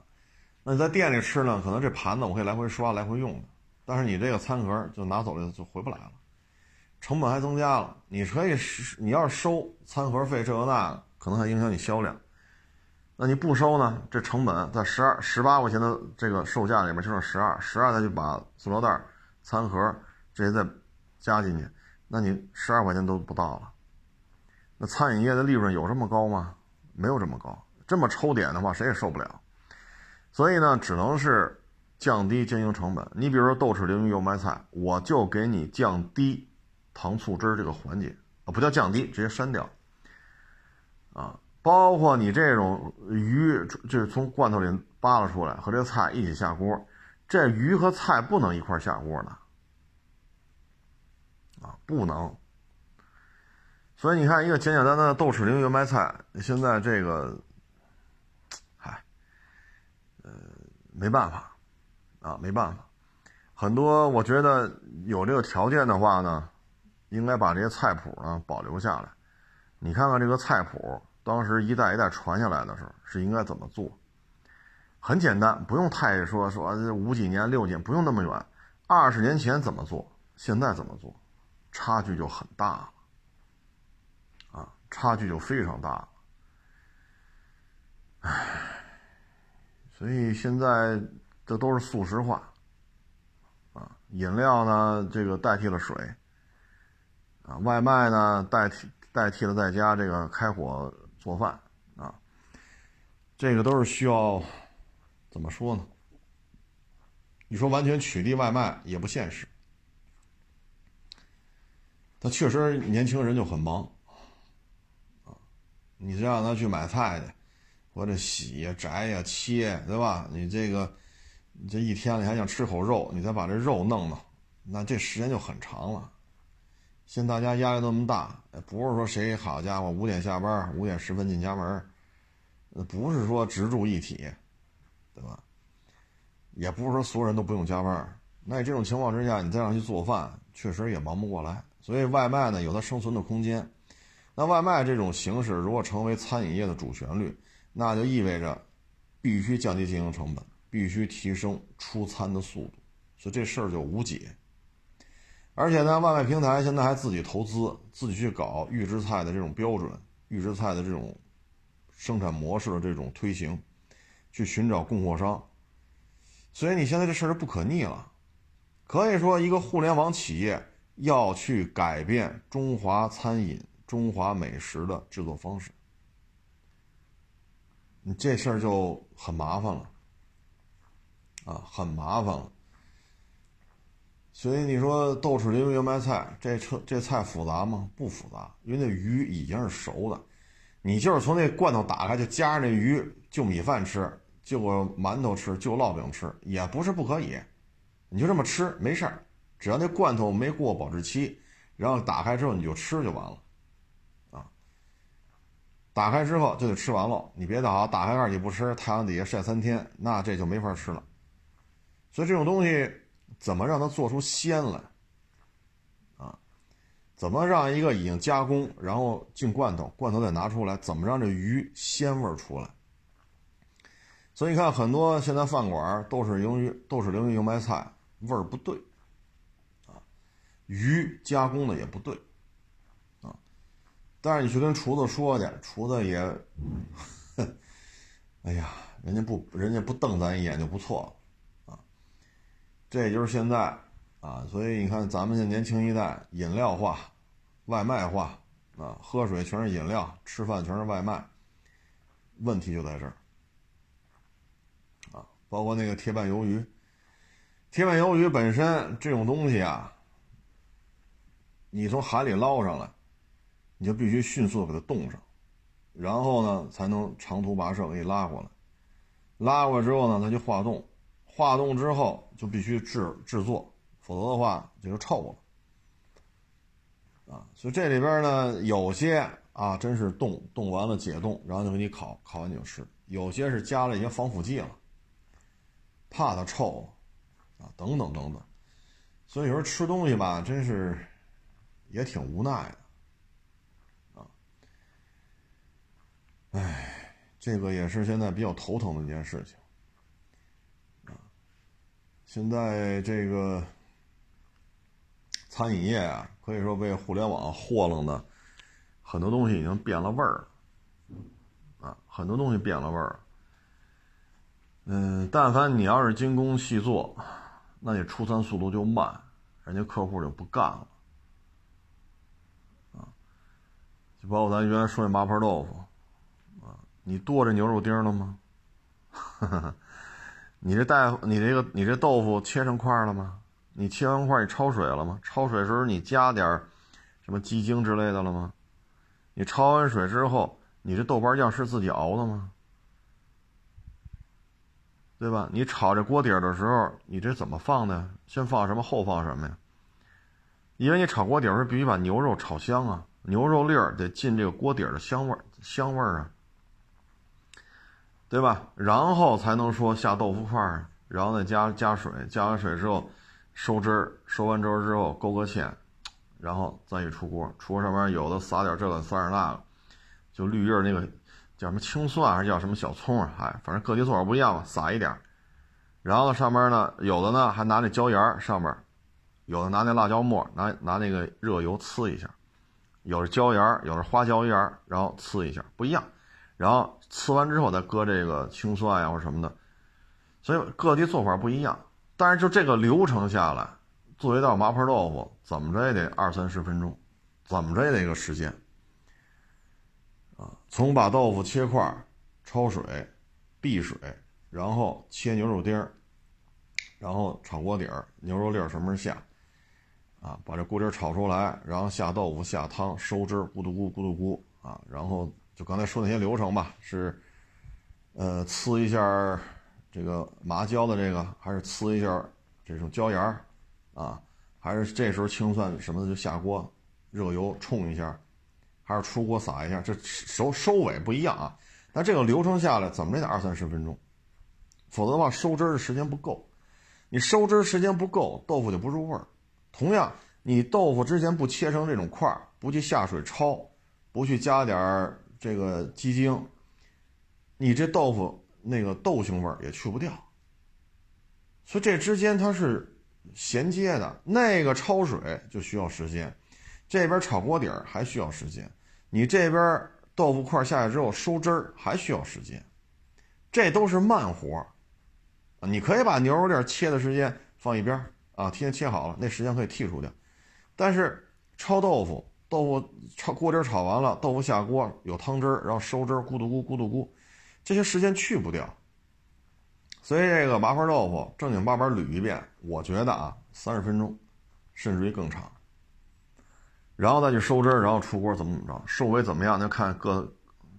那你在店里吃呢，可能这盘子我可以来回刷、来回用的，但是你这个餐盒就拿走了就回不来了，成本还增加了。你可以，你要是收餐盒费这个那，可能还影响你销量。那你不收呢？这成本在十二、十八块钱的这个售价里面就剩十二，十二再去把塑料袋、餐盒这些再加进去，那你十二块钱都不到了。那餐饮业的利润有这么高吗？没有这么高。这么抽点的话，谁也受不了。所以呢，只能是降低经营成本。你比如说豆豉鲮鱼油麦菜，我就给你降低糖醋汁这个环节啊，不叫降低，直接删掉啊。包括你这种鱼，就是从罐头里扒拉出来和这个菜一起下锅，这鱼和菜不能一块下锅的啊，不能。所以你看，一个简简单单的豆豉鲮鱼油麦菜，现在这个。嗨，呃没办法，啊，没办法，很多我觉得有这个条件的话呢，应该把这些菜谱呢保留下来。你看看这个菜谱，当时一代一代传下来的时候是应该怎么做？很简单，不用太说说五几年、六几年，不用那么远，二十年前怎么做，现在怎么做，差距就很大了，啊，差距就非常大了，唉。所以现在这都是速食化，啊，饮料呢这个代替了水，啊，外卖呢代替代替了在家这个开火做饭啊，这个都是需要怎么说呢？你说完全取缔外卖也不现实，他确实年轻人就很忙，啊，你让他去买菜去，或者洗呀、摘呀、切，对吧？你这个，你这一天你还想吃口肉，你再把这肉弄弄，那这时间就很长了。现在大家压力那么大，不是说谁好家伙五点下班，五点十分进家门，不是说直住一体，对吧？也不是说所有人都不用加班，那这种情况之下，你再让去做饭，确实也忙不过来。所以外卖呢有它生存的空间。那外卖这种形式如果成为餐饮业的主旋律，那就意味着必须降低经营成本，必须提升出餐的速度，所以这事儿就无解。而且呢，外卖平台现在还自己投资，自己去搞预制菜的这种标准、预制菜的这种生产模式的这种推行，去寻找供货商。所以你现在这事儿不可逆了，可以说一个互联网企业要去改变中华餐饮、中华美食的制作方式，你这事儿就很麻烦了，啊，很麻烦了。所以你说豆豉鲮鱼油麦菜这车这菜复杂吗？不复杂，因为那鱼已经是熟的，你就是从那罐头打开就夹着那鱼就米饭吃。就馒头吃，就烙饼吃，也不是不可以，你就这么吃没事儿，只要那罐头没过保质期，然后打开之后你就吃就完了，啊，打开之后就得吃完了，你别打打开盖你不吃，太阳底下晒三天，那这就没法吃了。所以这种东西怎么让它做出鲜来，啊，怎么让一个已经加工然后进罐头，罐头再拿出来，怎么让这鱼鲜味出来？所以你看，很多现在饭馆都是由于都是鲮鱼油麦菜，味儿不对，啊，鱼加工的也不对，啊，但是你去跟厨子说去，厨子也，哎呀，人家不人家不瞪咱一眼就不错了，这就是现在，啊，所以你看咱们这年轻一代，饮料化、外卖化，啊，喝水全是饮料，吃饭全是外卖，问题就在这儿。包括那个铁板鱿鱼，铁板鱿鱼本身这种东西啊，你从海里捞上来，你就必须迅速给它冻上，然后呢才能长途跋涉给你拉过来。拉过来之后呢，它就化冻，化冻之后就必须制制作，否则的话这就臭了。啊，所以这里边呢有些啊真是冻冻完了解冻，然后就给你烤，烤完就吃；有些是加了一些防腐剂了。怕它臭，啊，等等等等，所以有时候吃东西吧，真是也挺无奈的，啊，哎，这个也是现在比较头疼的一件事情，现在这个餐饮业啊，可以说被互联网霍楞的，很多东西已经变了味儿了，啊，很多东西变了味儿。嗯，但凡你要是精工细作，那你出餐速度就慢，人家客户就不干了，啊，就包括咱原来说那麻婆豆腐，啊，你剁这牛肉丁了吗？哈哈哈你这大夫，你这个你这豆腐切成块了吗？你切完块你焯水了吗？焯水时候你加点什么鸡精之类的了吗？你焯完水之后，你这豆瓣酱是自己熬的吗？对吧？你炒这锅底儿的时候，你这怎么放的？先放什么，后放什么呀？因为你炒锅底儿时必须把牛肉炒香啊，牛肉粒儿得进这个锅底儿的香味儿，香味儿啊，对吧？然后才能说下豆腐块儿，然后再加加水，加完水之后收汁儿，收完汁儿之后勾个芡，然后再一出锅，出锅上面有的撒点这个撒点那个，就绿叶那个。叫什么青蒜还是叫什么小葱啊？哎，反正各地做法不一样吧，撒一点然后上面呢，有的呢还拿那椒盐上面，有的拿那辣椒末，拿拿那个热油呲一下，有的椒盐有的花椒盐然后呲一下，不一样。然后呲完之后再搁这个青蒜呀或者什么的，所以各地做法不一样。但是就这个流程下来，做一道麻婆豆腐，怎么着也得二三十分钟，怎么着也得一个时间。啊，从把豆腐切块、焯水、避水，然后切牛肉丁儿，然后炒锅底儿，牛肉粒儿什么时候下？啊，把这锅底炒出来，然后下豆腐、下汤，收汁，咕嘟咕咕嘟咕啊，然后就刚才说那些流程吧，是，呃，呲一下这个麻椒的这个，还是呲一下这种椒盐儿，啊，还是这时候清算什么的就下锅，热油冲一下，还是出锅撒一下，这收收尾不一样啊。那这个流程下来怎么也得二三十分钟，否则的话收汁的时间不够，你收汁时间不够，豆腐就不入味儿。同样，你豆腐之前不切成这种块儿，不去下水焯，不去加点儿这个鸡精，你这豆腐那个豆腥味儿也去不掉。所以这之间它是衔接的，那个焯水就需要时间，这边炒锅底儿还需要时间，你这边豆腐块下去之后收汁儿还需要时间，这都是慢活儿！你可以把牛肉粒切的时间放一边。啊，提前切好了，那时间可以剔除掉。但是焯豆腐，豆腐炒锅底炒完了，豆腐下锅有汤汁，然后收汁，咕嘟咕咕嘟咕，这些时间去不掉。所以这个麻婆豆腐正经八百捋一遍，我觉得啊，三十分钟，甚至于更长。然后再去收汁，然后出锅怎么怎么着，收尾怎么样，就看各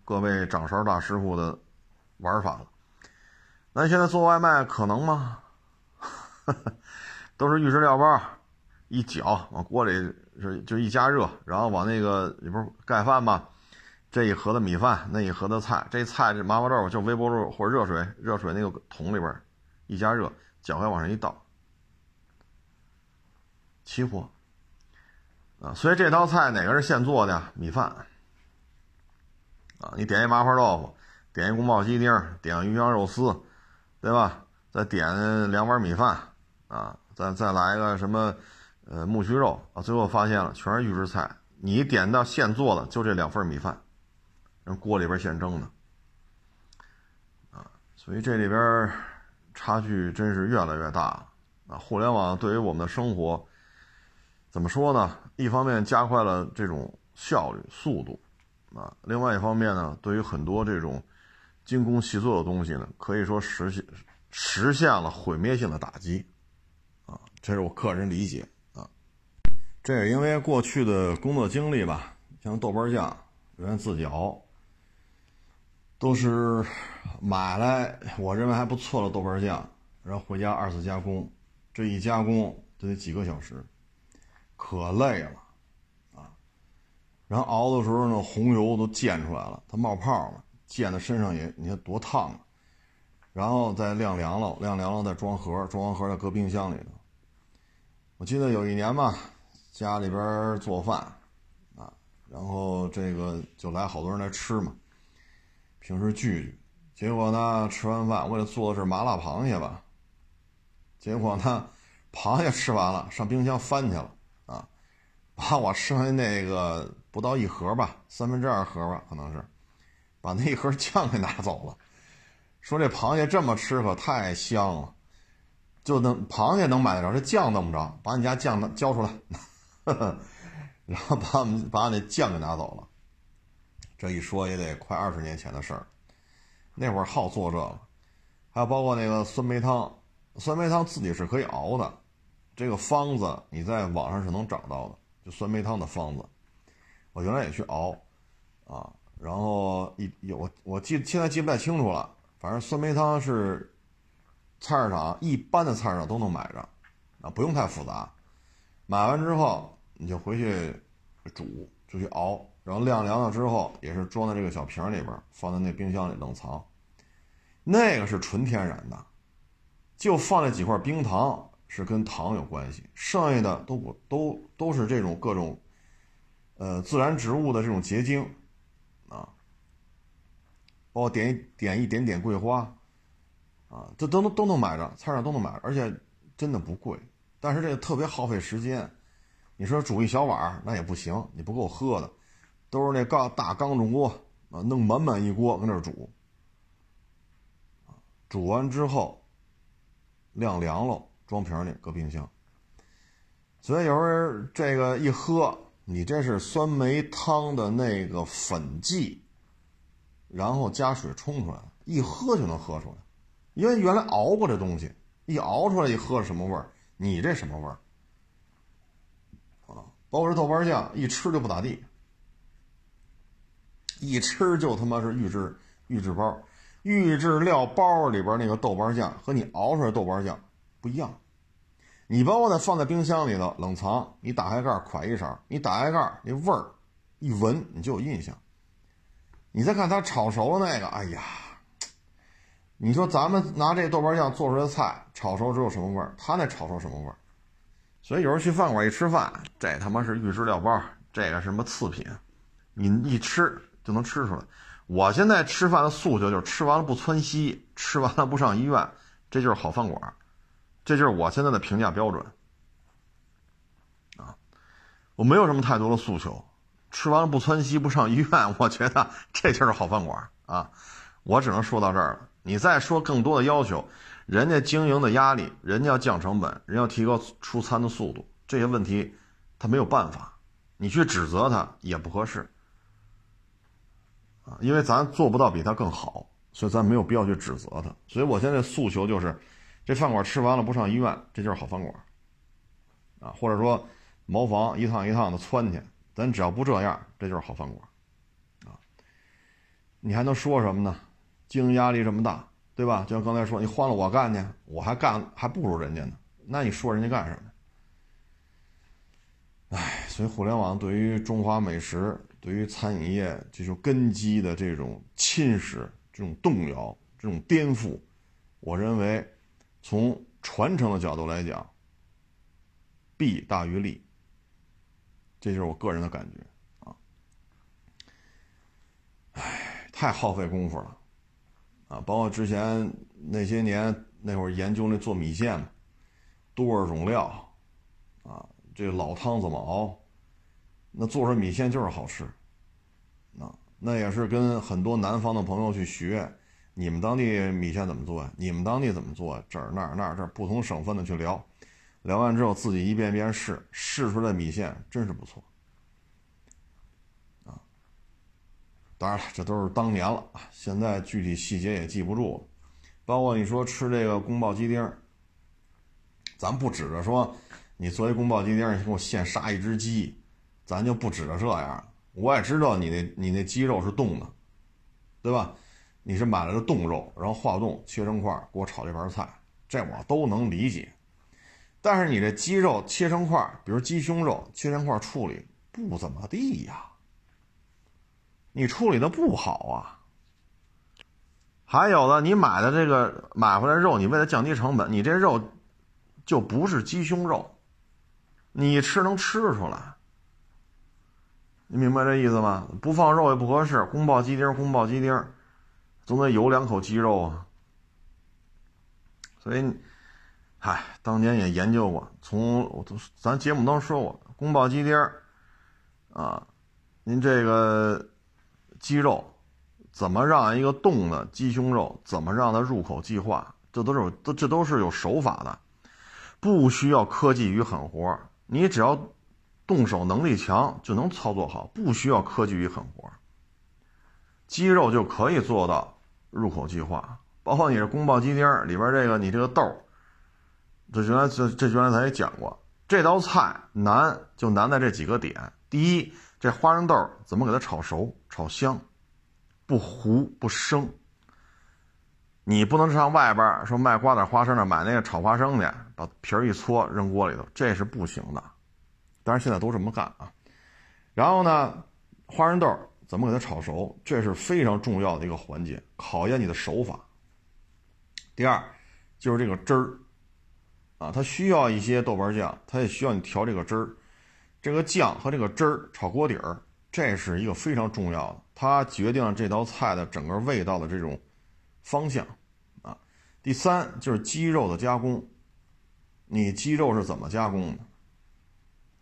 各位掌勺大师傅的玩法了。那现在做外卖可能吗？都是预制料包，一搅往锅里是就一加热，然后往那个你不是盖饭嘛？这一盒的米饭，那一盒的菜，这菜这麻婆豆腐就微波炉或者热水热水那个桶里边一加热，搅开往上一倒，齐活啊！所以这道菜哪个是现做的？米饭啊，你点一麻婆豆腐，点一宫保鸡丁，点鱼香肉丝，对吧？再点两碗米饭啊。再再来个什么，呃，木须肉啊！最后发现了，全是预制菜。你点到现做的，就这两份米饭，人锅里边现蒸的，啊！所以这里边差距真是越来越大了啊！互联网对于我们的生活，怎么说呢？一方面加快了这种效率、速度，啊，另外一方面呢，对于很多这种精工细作的东西呢，可以说实现实现了毁灭性的打击。啊这是我个人理解，这也因为过去的工作经历吧，像豆瓣酱，原来自己熬，都是买来我认为还不错的豆瓣酱，然后回家二次加工，这一加工就得几个小时，可累了啊。然后熬的时候呢，红油都溅出来了，它冒泡了，溅在身上也你看多烫啊。然后再晾凉了，晾凉了再装盒，装完盒再搁冰箱里头。我记得有一年吧，家里边做饭，啊，然后这个就来好多人来吃嘛，平时聚聚，结果呢，吃完饭为了做的是麻辣螃蟹吧，结果呢，螃蟹吃完了，上冰箱翻去了，啊，把我剩下那个不到一盒吧，三分之二盒吧，可能是，把那一盒酱给拿走了，说这螃蟹这么吃可太香了。就能螃蟹能买得着，这酱弄不着，把你家酱交出来，然后把我们把那酱给拿走了。这一说也得快二十年前的事儿，那会儿好做这个，还有包括那个酸梅汤，酸梅汤自己是可以熬的，这个方子你在网上是能找到的，就酸梅汤的方子，我原来也去熬，啊，然后一有我记现在记不太清楚了，反正酸梅汤是。菜市场一般的菜市场都能买着，啊，不用太复杂。买完之后你就回去煮，就去熬，然后晾凉了之后也是装在这个小瓶里边，放在那冰箱里冷藏。那个是纯天然的，就放那几块冰糖是跟糖有关系，剩下的都不都都是这种各种，呃，自然植物的这种结晶，啊，包括点一点一点点桂花。啊，这都能都能买着，菜市场都能买，而且真的不贵。但是这个特别耗费时间。你说煮一小碗那也不行，你不够喝的，都是那缸大缸中锅啊，弄满满一锅搁那煮。煮完之后晾凉了，装瓶里搁冰箱。所以有时候这个一喝，你这是酸梅汤的那个粉剂，然后加水冲出来，一喝就能喝出来，因为原来熬过这东西，一熬出来一喝什么味儿？你这什么味儿？啊，包括这豆瓣酱，一吃就不咋地，一吃就他妈是预制预制包，预制料包里边那个豆瓣酱和你熬出来豆瓣酱不一样。你把我它放在冰箱里头冷藏，你打开盖儿㧟一勺，你打开盖儿那味儿一闻你就有印象。你再看它炒熟的那个，哎呀，你说咱们拿这豆瓣酱做出来的菜炒熟之后什么味儿？他那炒熟什么味儿？所以有时候去饭馆一吃饭，这他妈是预制料包，这个什么次品，你一吃就能吃出来。我现在吃饭的诉求就是吃完了不窜稀，吃完了不上医院，这就是好饭馆。这就是我现在的评价标准，啊，我没有什么太多的诉求，吃完了不窜稀不上医院，我觉得这就是好饭馆啊，我只能说到这儿了。你再说更多的要求，人家经营的压力，人家要降成本，人要提高出餐的速度，这些问题他没有办法，你去指责他也不合适，啊，因为咱做不到比他更好，所以咱没有必要去指责他。所以我现在诉求就是。这饭馆吃完了不上医院，这就是好饭馆，啊，或者说茅房一趟一趟的窜去，咱只要不这样，这就是好饭馆，啊，你还能说什么呢？经营压力这么大，对吧？就像刚才说，你换了我干去，我还干还不如人家呢，那你说人家干什么？哎，所以互联网对于中华美食、对于餐饮业这种根基的这种侵蚀、这种动摇、这种颠覆，我认为。从传承的角度来讲，弊大于利，这就是我个人的感觉啊。唉，太耗费功夫了啊！包括之前那些年那会儿研究那做米线，多少种料啊，这老汤怎么熬，那做出米线就是好吃。那那也是跟很多南方的朋友去学。你们当地米线怎么做呀？你们当地怎么做？这儿那儿那儿这儿不同省份的去聊，聊完之后自己一遍遍试，试出来米线真是不错，当然了，这都是当年了啊，现在具体细节也记不住了。包括你说吃这个宫保鸡丁，咱不指着说你作为宫保鸡丁，你给我现杀一只鸡，咱就不指着这样。我也知道你那你那鸡肉是冻的，对吧？你是买了个冻肉，然后化冻切成块给我炒这盘菜，这我都能理解。但是你这鸡肉切成块，比如鸡胸肉切成块处理不怎么地呀，你处理的不好啊。还有的，你买的这个买回来肉，你为了降低成本，你这肉就不是鸡胸肉，你吃能吃出来。你明白这意思吗？不放肉也不合适，宫保鸡丁，宫保鸡丁。总得有两口鸡肉啊，所以，嗨，当年也研究过，从咱节目当中说过，宫保鸡丁啊，您这个鸡肉怎么让一个冻的鸡胸肉怎么让它入口即化，这都是有这都是有手法的，不需要科技与狠活，你只要动手能力强就能操作好，不需要科技与狠活，鸡肉就可以做到。入口即化，包括你这宫保鸡丁里边这个，你这个豆这原来这这原来咱也讲过，这道菜难就难在这几个点。第一，这花生豆怎么给它炒熟、炒香，不糊不生。你不能上外边说卖瓜子花生的买那个炒花生去，把皮儿一搓扔锅里头，这是不行的。但是现在都这么干啊。然后呢，花生豆。怎么给它炒熟？这是非常重要的一个环节，考验你的手法。第二，就是这个汁儿，啊，它需要一些豆瓣酱，它也需要你调这个汁儿。这个酱和这个汁儿炒锅底儿，这是一个非常重要的，它决定了这道菜的整个味道的这种方向，啊。第三就是鸡肉的加工，你鸡肉是怎么加工的？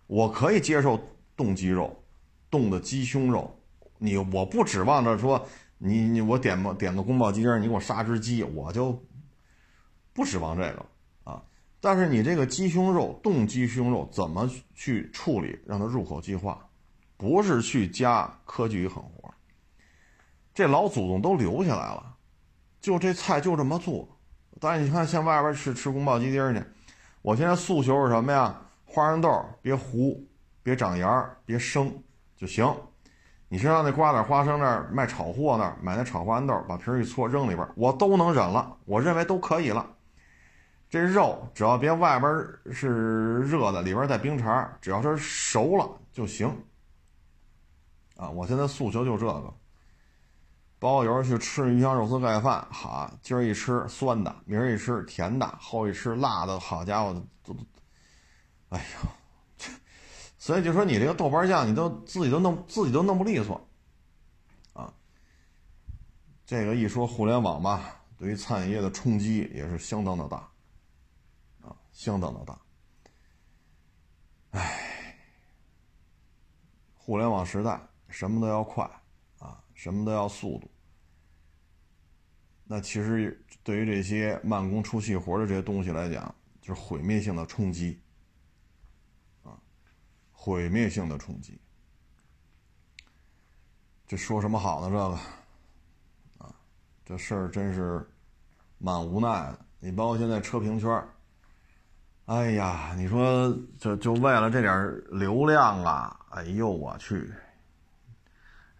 我可以接受冻鸡肉，冻的鸡胸肉。你我不指望着说你你我点点个宫保鸡丁，你给我杀只鸡，我就不指望这个啊。但是你这个鸡胸肉冻鸡胸肉怎么去处理，让它入口即化？不是去加科技与狠活，这老祖宗都留下来了，就这菜就这么做。但是你看，像外边吃吃宫保鸡丁去，我现在诉求是什么呀？花生豆别糊，别长芽儿，别生就行。你身上那瓜子花生那儿卖炒货那儿买那炒花生豆，把皮儿一搓扔里边，我都能忍了，我认为都可以了。这肉只要别外边是热的，里边带冰碴，只要是熟了就行。啊，我现在诉求就这个。包括有人去吃鱼香肉丝盖饭，哈，今儿一吃酸的，明儿一吃甜的，后一吃辣的，好家伙，都都，哎呀，所以就说你这个豆瓣酱，你都自己都弄自己都弄不利索，啊，这个一说互联网吧，对于餐饮业的冲击也是相当的大，啊，相当的大，哎，互联网时代。什么都要快，啊，什么都要速度。那其实对于这些慢工出细活的这些东西来讲，就是毁灭性的冲击，啊，毁灭性的冲击。这说什么好呢？这个，啊，这事儿真是蛮无奈的。你包括现在车评圈，哎呀，你说就就为了这点流量啊，哎呦我去！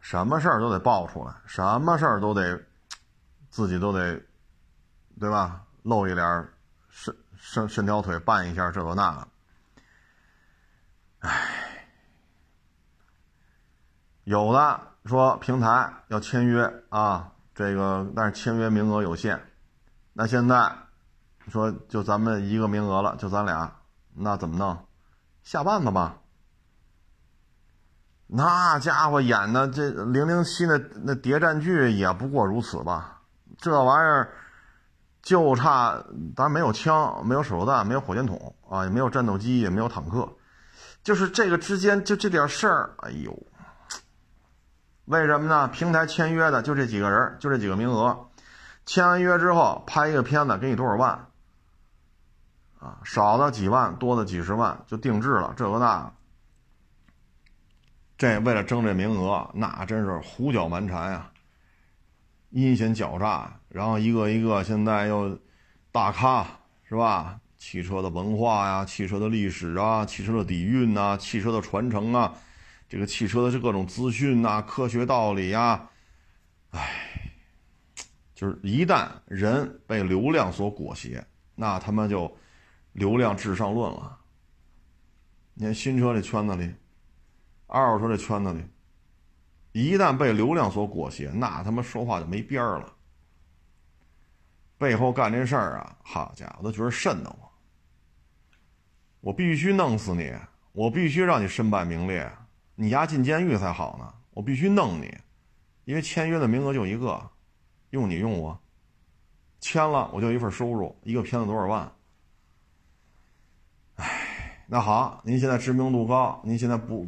什么事儿都得爆出来，什么事儿都得自己都得，对吧？露一脸，伸伸伸条腿，扮一下这个那个。唉，有的说平台要签约啊，这个但是签约名额有限。那现在说就咱们一个名额了，就咱俩，那怎么弄？下绊子吧。那家伙演的这零零七那那谍战剧也不过如此吧？这玩意儿就差，当然没有枪，没有手榴弹，没有火箭筒啊，也没有战斗机，也没有坦克，就是这个之间就这点事儿。哎呦，为什么呢？平台签约的就这几个人，就这几个名额，签完约之后拍一个片子给你多少万啊？少的几万，多的几十万就定制了，这个那个。这为了争这名额，那真是胡搅蛮缠呀，阴险狡诈。然后一个一个现在又大咖是吧？汽车的文化呀，汽车的历史啊，汽车的底蕴呐，汽车的传承啊，这个汽车的这各种资讯呐，科学道理呀，哎，就是一旦人被流量所裹挟，那他妈就流量至上论了。你看新车这圈子里。二手车这圈子里，一旦被流量所裹挟，那他妈说话就没边儿了。背后干这事儿啊，好家伙，都觉得瘆得慌。我必须弄死你，我必须让你身败名裂，你丫进监狱才好呢。我必须弄你，因为签约的名额就一个，用你用我，签了我就一份收入，一个片子多少万。哎，那好，您现在知名度高，您现在不。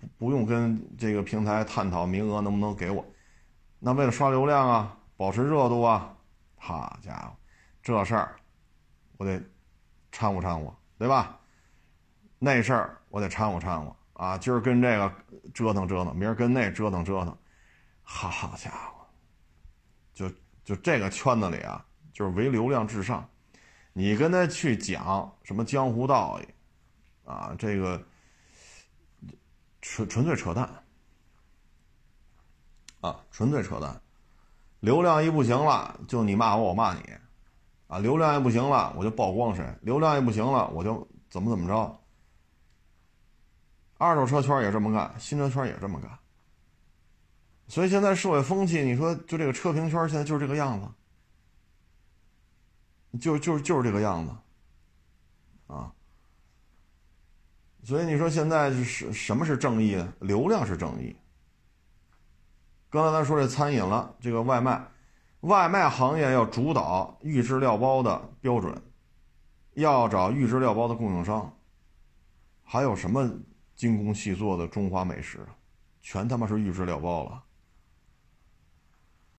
不不用跟这个平台探讨名额能不能给我，那为了刷流量啊，保持热度啊，好家伙，这事儿我得掺和掺和，对吧？那事儿我得掺和掺和啊，今儿跟这个折腾折腾，明儿跟那折腾折腾，好家伙，就就这个圈子里啊，就是唯流量至上，你跟他去讲什么江湖道义啊，这个。纯纯粹扯淡，啊，纯粹扯淡！流量一不行了，就你骂我，我骂你，啊，流量一不行了，我就曝光谁；流量一不行了，我就怎么怎么着。二手车圈也这么干，新车圈也这么干。所以现在社会风气，你说就这个车评圈现在就是这个样子，就就就是这个样子，啊。所以你说现在是什么是正义？流量是正义。刚才咱说这餐饮了，这个外卖，外卖行业要主导预制料包的标准，要找预制料包的供应商。还有什么精工细作的中华美食？全他妈是预制料包了。